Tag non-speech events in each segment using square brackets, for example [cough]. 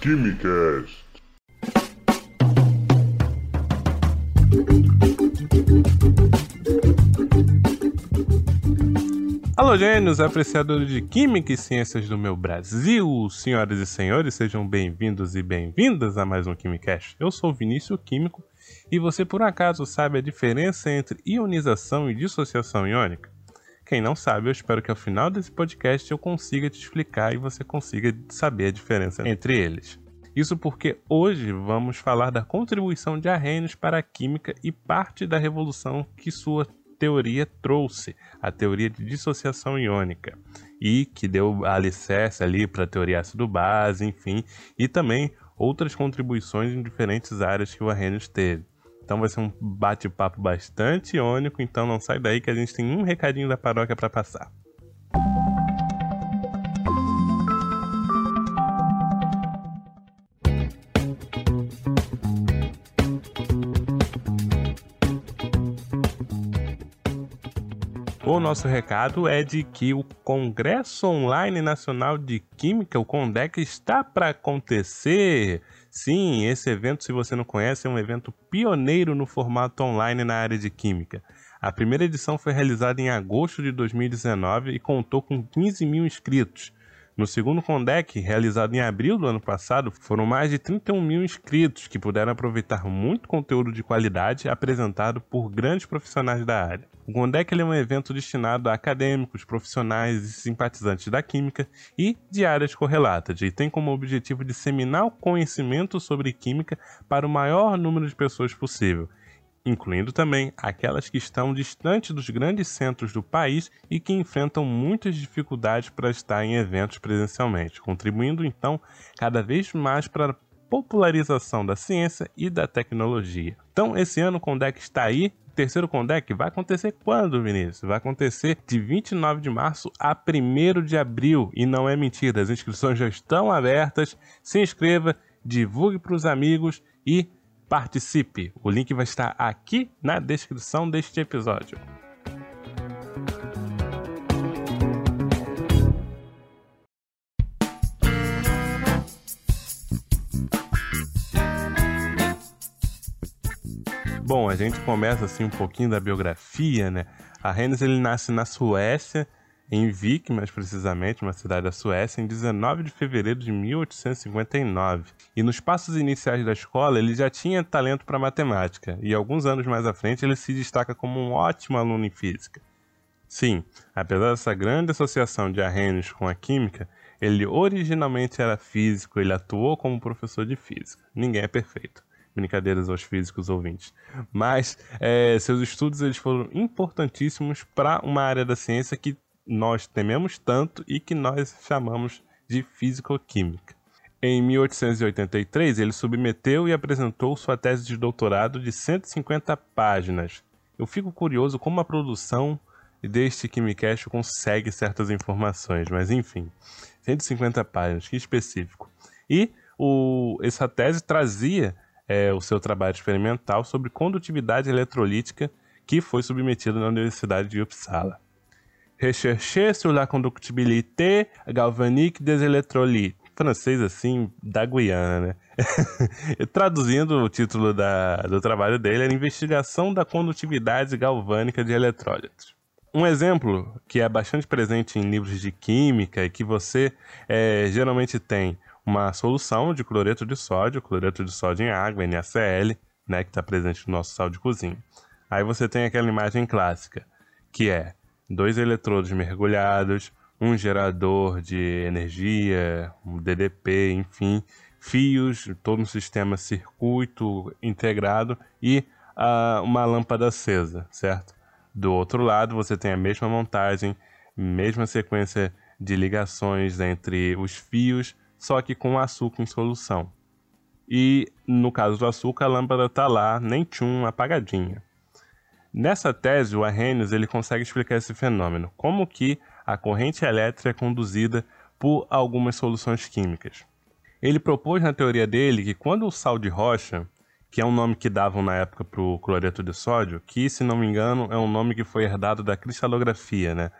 Quimicast. Alô, gênios, apreciadores de Química e Ciências do meu Brasil, senhoras e senhores, sejam bem-vindos e bem-vindas a mais um Quimicast. Eu sou Vinícius Químico e você por acaso sabe a diferença entre ionização e dissociação iônica? Quem não sabe, eu espero que ao final desse podcast eu consiga te explicar e você consiga saber a diferença entre eles. Isso porque hoje vamos falar da contribuição de Arrhenius para a química e parte da revolução que sua teoria trouxe, a teoria de dissociação iônica, e que deu alicerce ali para a teoria ácido-base, enfim, e também outras contribuições em diferentes áreas que o Arrhenius teve. Então vai ser um bate-papo bastante iônico, então não sai daí que a gente tem um recadinho da paróquia para passar. Nosso recado é de que o Congresso Online Nacional de Química, o CONDEC, está para acontecer. Sim, esse evento, se você não conhece, é um evento pioneiro no formato online na área de Química. A primeira edição foi realizada em agosto de 2019 e contou com 15 mil inscritos. No segundo Condec, realizado em abril do ano passado, foram mais de 31 mil inscritos que puderam aproveitar muito conteúdo de qualidade apresentado por grandes profissionais da área. O Condec é um evento destinado a acadêmicos, profissionais e simpatizantes da química e de áreas correlatas, e tem como objetivo disseminar o conhecimento sobre química para o maior número de pessoas possível incluindo também aquelas que estão distantes dos grandes centros do país e que enfrentam muitas dificuldades para estar em eventos presencialmente, contribuindo então cada vez mais para a popularização da ciência e da tecnologia. Então, esse ano o Condec está aí. O terceiro Condec vai acontecer quando, Vinícius? Vai acontecer de 29 de março a 1 de abril. E não é mentira, as inscrições já estão abertas. Se inscreva, divulgue para os amigos e participe. O link vai estar aqui na descrição deste episódio. Bom, a gente começa assim um pouquinho da biografia, né? A Hennes ele nasce na Suécia em Vik, mais precisamente, uma cidade da Suécia, em 19 de fevereiro de 1859. E nos passos iniciais da escola, ele já tinha talento para matemática, e alguns anos mais à frente ele se destaca como um ótimo aluno em física. Sim, apesar dessa grande associação de Arrhenius com a química, ele originalmente era físico, ele atuou como professor de física. Ninguém é perfeito. Brincadeiras aos físicos ouvintes. Mas é, seus estudos eles foram importantíssimos para uma área da ciência que nós tememos tanto e que nós chamamos de físico-química. Em 1883, ele submeteu e apresentou sua tese de doutorado de 150 páginas. Eu fico curioso como a produção deste Quimicast consegue certas informações, mas enfim, 150 páginas, que específico. E o, essa tese trazia é, o seu trabalho experimental sobre condutividade eletrolítica que foi submetido na Universidade de Uppsala. Rechercher sur la conductibilité galvanique des électrolytes. Francês, assim, da Guiana, né? [laughs] Traduzindo o título da, do trabalho dele, era Investigação da Condutividade Galvânica de Eletrólitos. Um exemplo que é bastante presente em livros de química e que você é, geralmente tem uma solução de cloreto de sódio, cloreto de sódio em água, NaCl, né, que está presente no nosso sal de cozinha. Aí você tem aquela imagem clássica, que é dois eletrodos mergulhados, um gerador de energia, um DDP, enfim, fios, todo um sistema circuito integrado e uh, uma lâmpada acesa, certo? Do outro lado, você tem a mesma montagem, mesma sequência de ligações entre os fios, só que com açúcar em solução. E no caso do açúcar, a lâmpada está lá, nem tchum, apagadinha. Nessa tese, o Arrhenius ele consegue explicar esse fenômeno, como que a corrente elétrica é conduzida por algumas soluções químicas. Ele propôs na teoria dele que quando o sal de rocha, que é um nome que davam na época para o cloreto de sódio, que, se não me engano, é um nome que foi herdado da cristalografia, né?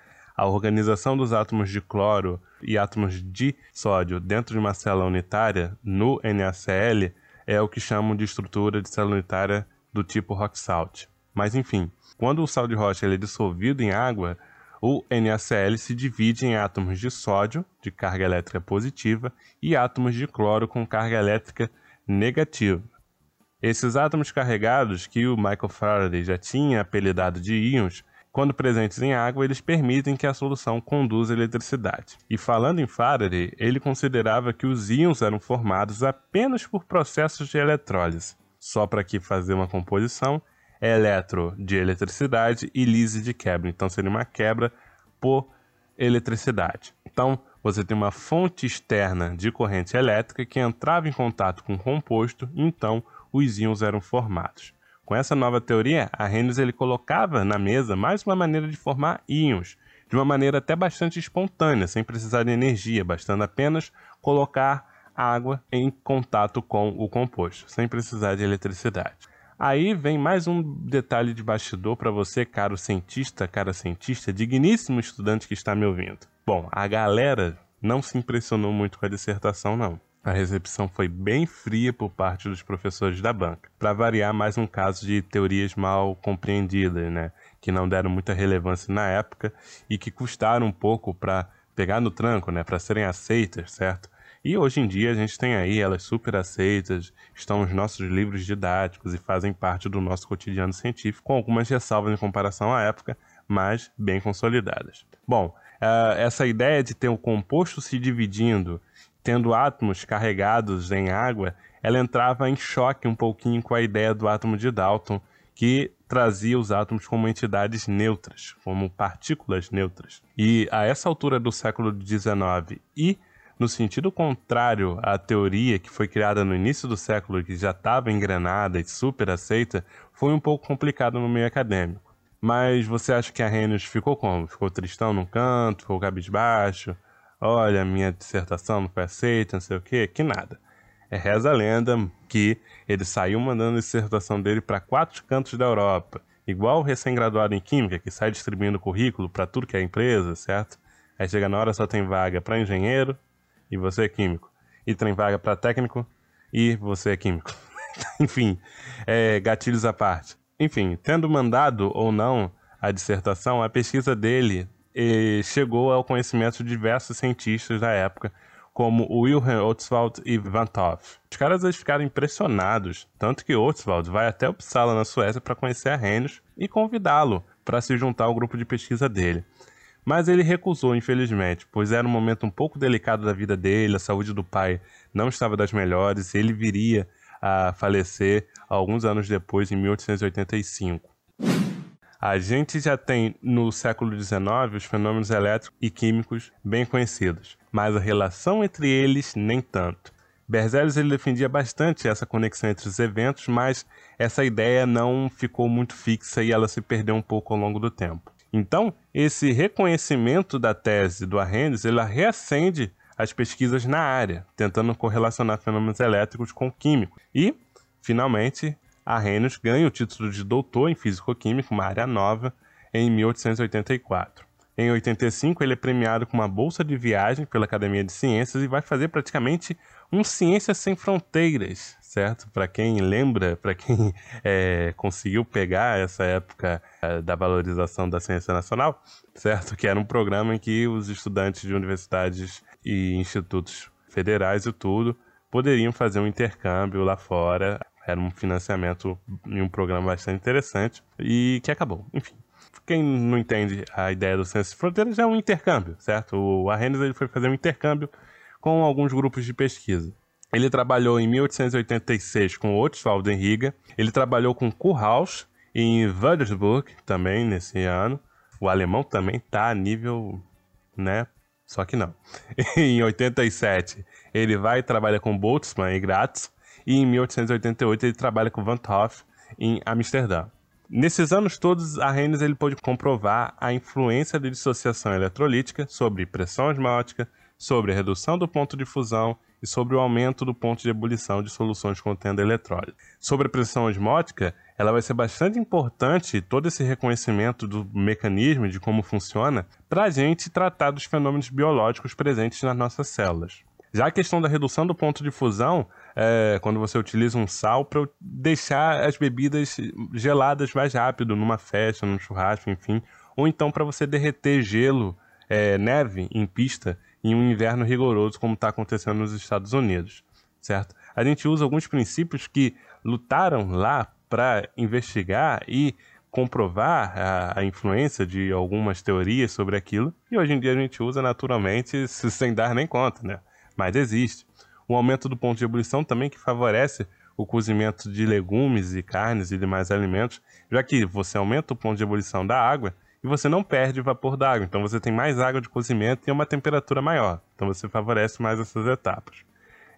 a organização dos átomos de cloro e átomos de sódio dentro de uma célula unitária no NaCl é o que chamam de estrutura de célula unitária do tipo rock salt. Mas enfim, quando o sal de rocha é dissolvido em água, o NaCl se divide em átomos de sódio, de carga elétrica positiva, e átomos de cloro com carga elétrica negativa. Esses átomos carregados, que o Michael Faraday já tinha apelidado de íons, quando presentes em água, eles permitem que a solução conduza eletricidade. E falando em Faraday, ele considerava que os íons eram formados apenas por processos de eletrólise. Só para aqui fazer uma composição, eletro de eletricidade e lise de quebra. Então seria uma quebra por eletricidade. Então você tem uma fonte externa de corrente elétrica que entrava em contato com o composto, então os íons eram formados. Com essa nova teoria, Arrhenius ele colocava na mesa mais uma maneira de formar íons, de uma maneira até bastante espontânea, sem precisar de energia, bastando apenas colocar água em contato com o composto, sem precisar de eletricidade. Aí vem mais um detalhe de bastidor para você, caro cientista, cara cientista, digníssimo estudante que está me ouvindo. Bom, a galera não se impressionou muito com a dissertação, não. A recepção foi bem fria por parte dos professores da banca. Para variar, mais um caso de teorias mal compreendidas, né? Que não deram muita relevância na época e que custaram um pouco para pegar no tranco, né? Para serem aceitas, certo? E hoje em dia a gente tem aí elas super aceitas, estão nos nossos livros didáticos e fazem parte do nosso cotidiano científico, com algumas ressalvas em comparação à época, mas bem consolidadas. Bom, uh, essa ideia de ter o um composto se dividindo, tendo átomos carregados em água, ela entrava em choque um pouquinho com a ideia do átomo de Dalton, que trazia os átomos como entidades neutras, como partículas neutras. E a essa altura do século XIX e no sentido contrário à teoria que foi criada no início do século, que já estava engrenada e super aceita, foi um pouco complicado no meio acadêmico. Mas você acha que a Arrhenius ficou como? Ficou tristão num canto, ficou cabisbaixo? Olha, minha dissertação não foi aceita, não sei o quê? Que nada. É reza a lenda que ele saiu mandando a dissertação dele para quatro cantos da Europa. Igual o recém-graduado em Química, que sai distribuindo currículo para tudo que é empresa, certo? Aí chega na hora só tem vaga para engenheiro, e você é químico. E tem vaga para técnico e você é químico. [laughs] Enfim, é, gatilhos à parte. Enfim, tendo mandado ou não a dissertação, a pesquisa dele eh, chegou ao conhecimento de diversos cientistas da época, como Wilhelm Ostwald e Van Toff. Os caras eles ficaram impressionados, tanto que Ostwald vai até Uppsala, na Suécia, para conhecer Arrhenius e convidá-lo para se juntar ao grupo de pesquisa dele. Mas ele recusou, infelizmente, pois era um momento um pouco delicado da vida dele, a saúde do pai não estava das melhores, e ele viria a falecer alguns anos depois, em 1885. A gente já tem no século XIX os fenômenos elétricos e químicos bem conhecidos, mas a relação entre eles nem tanto. Berzelius ele defendia bastante essa conexão entre os eventos, mas essa ideia não ficou muito fixa e ela se perdeu um pouco ao longo do tempo. Então, esse reconhecimento da tese do Arrhenius, ela reacende as pesquisas na área, tentando correlacionar fenômenos elétricos com químicos. E, finalmente, Arrhenius ganha o título de doutor em físico-química, uma área nova, em 1884. Em 85, ele é premiado com uma bolsa de viagem pela Academia de Ciências e vai fazer praticamente um Ciências Sem Fronteiras, certo? Para quem lembra, para quem [laughs] é, conseguiu pegar essa época é, da valorização da ciência nacional, certo? Que era um programa em que os estudantes de universidades e institutos federais e tudo poderiam fazer um intercâmbio lá fora. Era um financiamento em um programa bastante interessante e que acabou. Enfim, quem não entende a ideia do Ciências Fronteiras é um intercâmbio, certo? O Arrhenius ele foi fazer um intercâmbio com alguns grupos de pesquisa. Ele trabalhou em 1886 com Ostwald em Riga. Ele trabalhou com Kurhaus em Würzburg também nesse ano. O alemão também está a nível, né? Só que não. [laughs] em 87 ele vai e trabalha com Boltzmann em Graz. E em 1888 ele trabalha com Van Hoff em Amsterdã. Nesses anos todos, Arrhenius ele pôde comprovar a influência da dissociação eletrolítica sobre pressão osmótica, sobre a redução do ponto de fusão e sobre o aumento do ponto de ebulição de soluções contendo eletrólise. Sobre a pressão osmótica, ela vai ser bastante importante todo esse reconhecimento do mecanismo de como funciona para a gente tratar dos fenômenos biológicos presentes nas nossas células. Já a questão da redução do ponto de fusão, é, quando você utiliza um sal para deixar as bebidas geladas mais rápido, numa festa, num churrasco, enfim, ou então para você derreter gelo, é, neve em pista em um inverno rigoroso, como está acontecendo nos Estados Unidos, certo? A gente usa alguns princípios que lutaram lá para investigar e comprovar a, a, influência de algumas teorias sobre aquilo, e hoje em dia a gente usa naturalmente [laughs] sem dar nem conta, né? Mas existe. O aumento do ponto de ebulição também que favorece o cozimento de legumes e carnes e demais alimentos, já que você aumenta o ponto de ebulição da água e você não perde vapor da água. Então você tem mais água de cozimento e uma temperatura maior. Então você favorece mais essas etapas.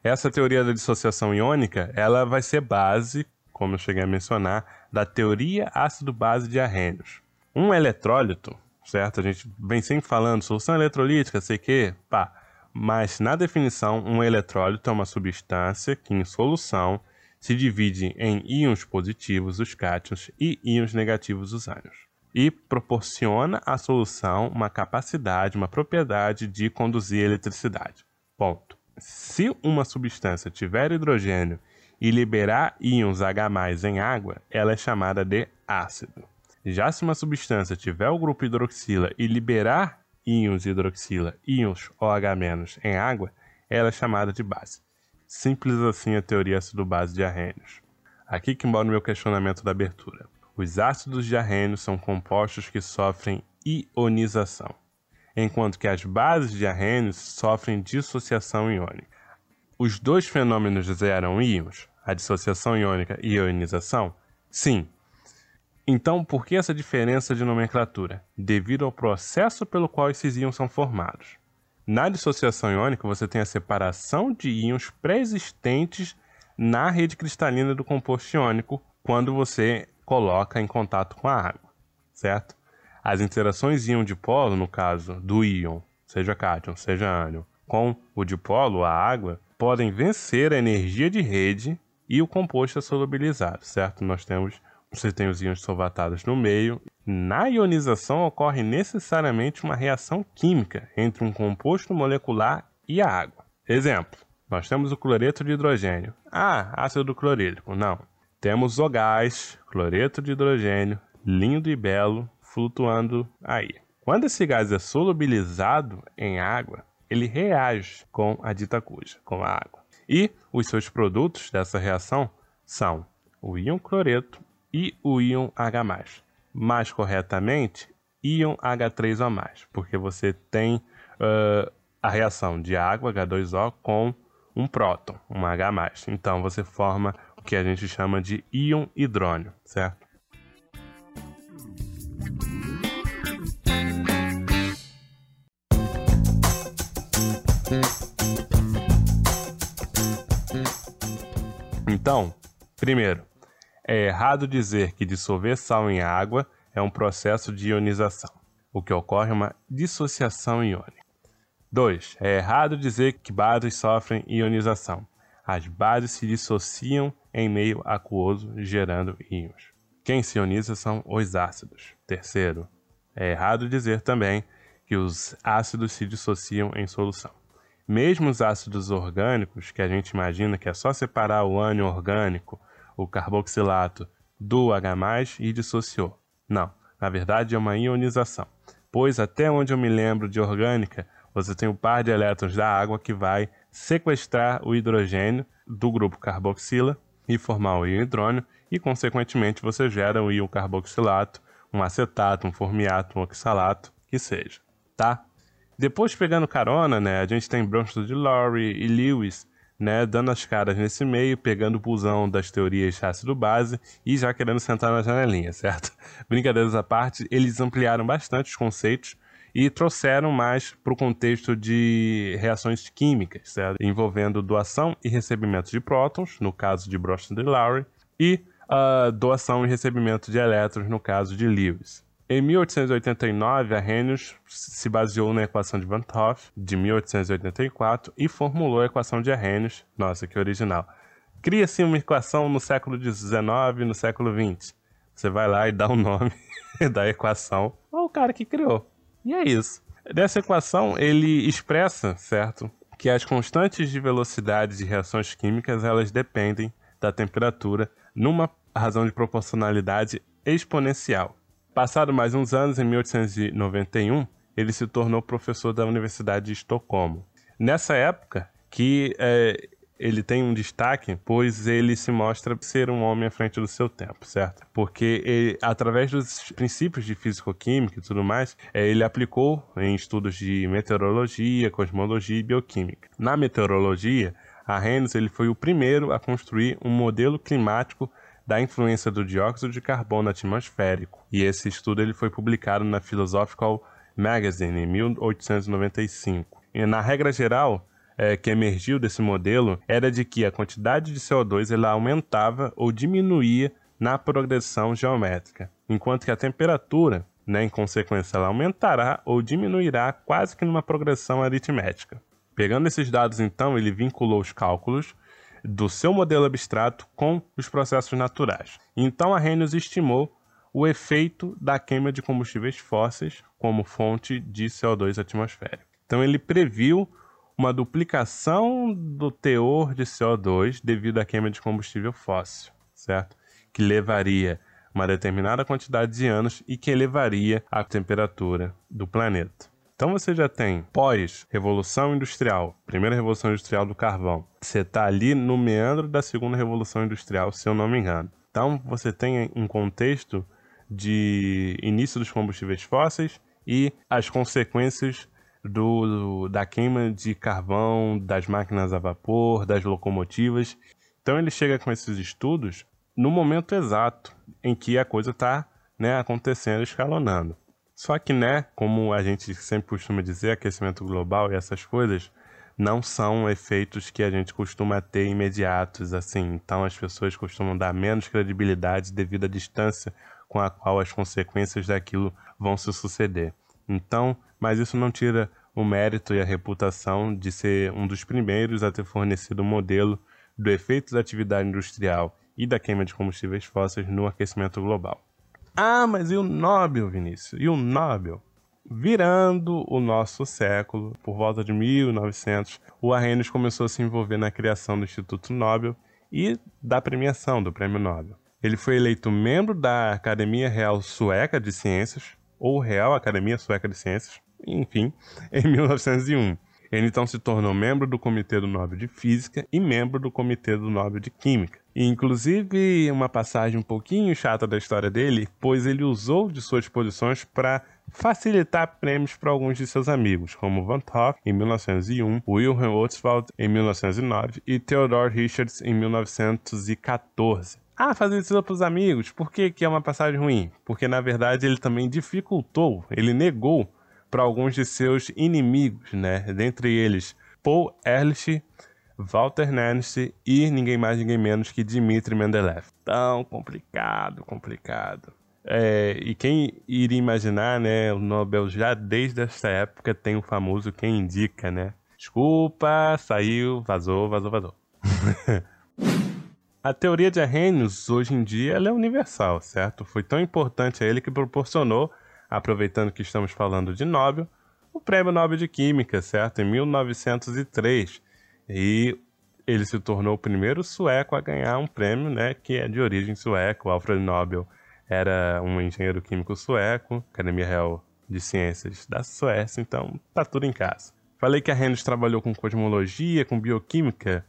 Essa teoria da dissociação iônica, ela vai ser base, como eu cheguei a mencionar, da teoria ácido-base de arrênios. Um eletrólito, certo? A gente vem sempre falando solução eletrolítica, sei que, pá. Mas na definição, um eletrólito é uma substância que em solução se divide em íons positivos, os cátions, e íons negativos, os ânions e proporciona à solução uma capacidade, uma propriedade de conduzir eletricidade. Ponto. Se uma substância tiver hidrogênio e liberar íons H+ em água, ela é chamada de ácido. Já se uma substância tiver o grupo hidroxila e liberar íons hidroxila, íons OH- em água, ela é chamada de base. Simples assim a teoria ácido-base de arrênios. Aqui que mora o meu questionamento da abertura. Os ácidos de arrênio são compostos que sofrem ionização, enquanto que as bases de arrênio sofrem dissociação iônica. Os dois fenômenos eram íons, a dissociação iônica e a ionização? Sim. Então, por que essa diferença de nomenclatura? Devido ao processo pelo qual esses íons são formados. Na dissociação iônica, você tem a separação de íons pré-existentes na rede cristalina do composto iônico quando você coloca em contato com a água, certo? As interações íon dipolo, no caso do íon, seja cátion, seja ânion, com o dipolo, a água, podem vencer a energia de rede e o composto é solubilizado, certo? Nós temos, você tem os íons solvatados no meio. Na ionização ocorre necessariamente uma reação química entre um composto molecular e a água. Exemplo, nós temos o cloreto de hidrogênio. Ah, ácido clorídrico. Não. Temos o gás, cloreto de hidrogênio, lindo e belo, flutuando aí. Quando esse gás é solubilizado em água, ele reage com a dita cuja, com a água. E os seus produtos dessa reação são o íon cloreto e o íon H+. Mais corretamente, íon H3O+, porque você tem uh, a reação de água, H2O, com um próton, um H+. Então você forma que a gente chama de íon hidrônio, certo? Então, primeiro, é errado dizer que dissolver sal em água é um processo de ionização. O que ocorre é uma dissociação iônica. 2. É errado dizer que bases sofrem ionização. As bases se dissociam em meio aquoso, gerando íons. Quem se ioniza são os ácidos. Terceiro, é errado dizer também que os ácidos se dissociam em solução. Mesmo os ácidos orgânicos, que a gente imagina que é só separar o ânion orgânico, o carboxilato, do H+, e dissociou. Não, na verdade é uma ionização, pois até onde eu me lembro de orgânica, você tem o par de elétrons da água que vai sequestrar o hidrogênio do grupo carboxila e formar o íon hidrônio e, consequentemente, você gera um íon carboxilato, um acetato, um formiato, um oxalato, que seja, tá? Depois, pegando carona, né, a gente tem Bronsted de Lowry e Lewis, né, dando as caras nesse meio, pegando o pulsão das teorias ácido-base e já querendo sentar na janelinha, certo? [laughs] Brincadeiras à parte, eles ampliaram bastante os conceitos e trouxeram mais para o contexto de reações químicas, certo? envolvendo doação e recebimento de prótons, no caso de Bronsted e Lowry, e uh, doação e recebimento de elétrons, no caso de Lewis. Em 1889, Arrhenius se baseou na equação de Van 't Hoff de 1884 e formulou a equação de Arrhenius, nossa, que original. Cria-se uma equação no século XIX no século XX. Você vai lá e dá o nome [laughs] da equação ao cara que criou. E é isso. Dessa equação, ele expressa, certo, que as constantes de velocidade de reações químicas elas dependem da temperatura numa razão de proporcionalidade exponencial. Passado mais uns anos, em 1891, ele se tornou professor da Universidade de Estocolmo. Nessa época, que é, ele tem um destaque, pois ele se mostra ser um homem à frente do seu tempo, certo? Porque ele, através dos princípios de físico-química e tudo mais, é, ele aplicou em estudos de meteorologia, cosmologia e bioquímica. Na meteorologia, Arrhenius ele foi o primeiro a construir um modelo climático da influência do dióxido de carbono atmosférico. E esse estudo ele foi publicado na Philosophical Magazine em 1895. E na regra geral, é, que emergiu desse modelo era de que a quantidade de CO2 ela aumentava ou diminuía na progressão geométrica, enquanto que a temperatura, né, em consequência, ela aumentará ou diminuirá quase que numa progressão aritmética. Pegando esses dados, então, ele vinculou os cálculos do seu modelo abstrato com os processos naturais. Então, Arrhenius estimou o efeito da queima de combustíveis fósseis como fonte de CO2 atmosférico. Então, ele previu uma duplicação do teor de CO2 devido à queima de combustível fóssil, certo? Que levaria uma determinada quantidade de anos e que elevaria a temperatura do planeta. Então você já tem pós-revolução industrial, primeira revolução industrial do carvão. Você está ali no meandro da segunda revolução industrial, se eu não me engano. Então você tem um contexto de início dos combustíveis fósseis e as consequências do, da queima de carvão, das máquinas a vapor, das locomotivas. Então ele chega com esses estudos no momento exato em que a coisa está né, acontecendo, escalonando. Só que, né, como a gente sempre costuma dizer, aquecimento global e essas coisas não são efeitos que a gente costuma ter imediatos, assim. Então as pessoas costumam dar menos credibilidade devido à distância com a qual as consequências daquilo vão se suceder. Então, mas isso não tira o mérito e a reputação de ser um dos primeiros a ter fornecido o um modelo do efeito da atividade industrial e da queima de combustíveis fósseis no aquecimento global. Ah, mas e o Nobel, Vinícius? E o Nobel? Virando o nosso século, por volta de 1900, o Arrhenius começou a se envolver na criação do Instituto Nobel e da premiação do Prêmio Nobel. Ele foi eleito membro da Academia Real Sueca de Ciências, ou Real Academia Sueca de Ciências, enfim, [laughs] em 1901. Ele então se tornou membro do Comitê do Nobel de Física e membro do Comitê do Nobel de Química. Inclusive, uma passagem um pouquinho chata da história dele, pois ele usou de suas posições para facilitar prêmios para alguns de seus amigos, como Van Hoff em 1901, Wilhelm Ostwald em 1909 e Theodore Richards em 1914. Ah, fazer isso para os amigos, por que, que é uma passagem ruim? Porque na verdade ele também dificultou, ele negou para alguns de seus inimigos, né? Dentre eles Paul Ehrlich, Walter Nernst e ninguém mais, ninguém menos que Dmitry Mendeleev. Tão complicado, complicado. É, e quem iria imaginar, né? O Nobel já desde essa época tem o famoso quem indica, né? Desculpa, saiu, vazou, vazou, vazou. [laughs] A teoria de Arrhenius, hoje em dia, ela é universal, certo? Foi tão importante a ele que proporcionou, aproveitando que estamos falando de Nobel, o Prêmio Nobel de Química, certo? Em 1903. E ele se tornou o primeiro sueco a ganhar um prêmio, né, que é de origem sueca. O Alfred Nobel era um engenheiro químico sueco, Academia Real de Ciências da Suécia, então tá tudo em casa. Falei que Arrhenius trabalhou com cosmologia, com bioquímica,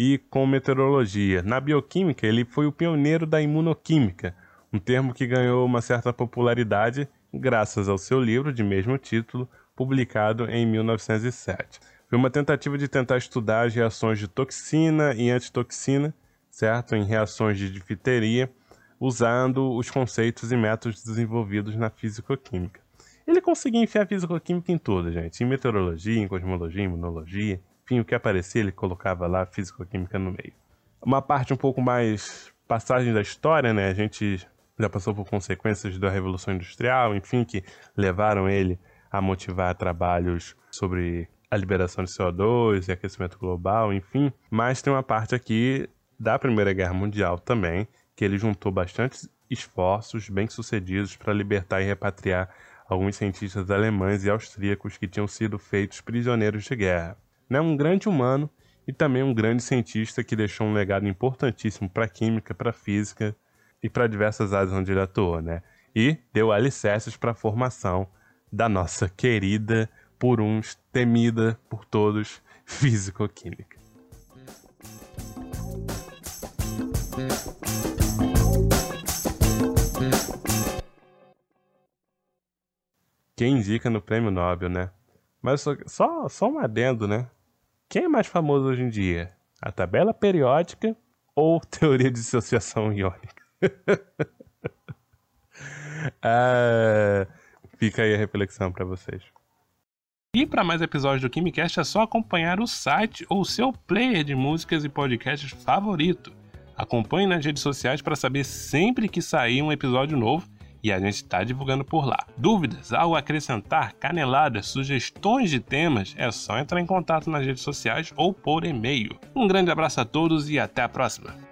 e com meteorologia. Na bioquímica, ele foi o pioneiro da imunoquímica, um termo que ganhou uma certa popularidade graças ao seu livro de mesmo título, publicado em 1907. Foi uma tentativa de tentar estudar as reações de toxina e antitoxina, certo, em reações de difteria, usando os conceitos e métodos desenvolvidos na físico-química. Ele conseguia enfiar a físico-química em tudo, gente, em meteorologia, em cosmologia, em imunologia, enfim, o que aparecia ele colocava lá físico-química no meio. Uma parte um pouco mais passagem da história, né? A gente já passou por consequências da Revolução Industrial, enfim, que levaram ele a motivar trabalhos sobre a liberação de CO2 e aquecimento global, enfim. Mas tem uma parte aqui da Primeira Guerra Mundial também, que ele juntou bastantes esforços bem-sucedidos para libertar e repatriar alguns cientistas alemães e austríacos que tinham sido feitos prisioneiros de guerra. Né? Um grande humano e também um grande cientista que deixou um legado importantíssimo para a química, para a física e para diversas áreas onde ele atuou, né? E deu alicerces para a formação da nossa querida, por uns temida por todos, físico-química. Quem indica no prêmio Nobel, né? Mas só, só, só um adendo, né? Quem é mais famoso hoje em dia? A tabela periódica ou teoria de dissociação iônica? [laughs] ah, fica aí a reflexão para vocês. E para mais episódios do KimiCast é só acompanhar o site ou seu player de músicas e podcasts favorito. Acompanhe nas redes sociais para saber sempre que sair um episódio novo e a gente está divulgando por lá. Dúvidas, algo a acrescentar, caneladas, sugestões de temas, é só entrar em contato nas redes sociais ou por e-mail. Um grande abraço a todos e até a próxima!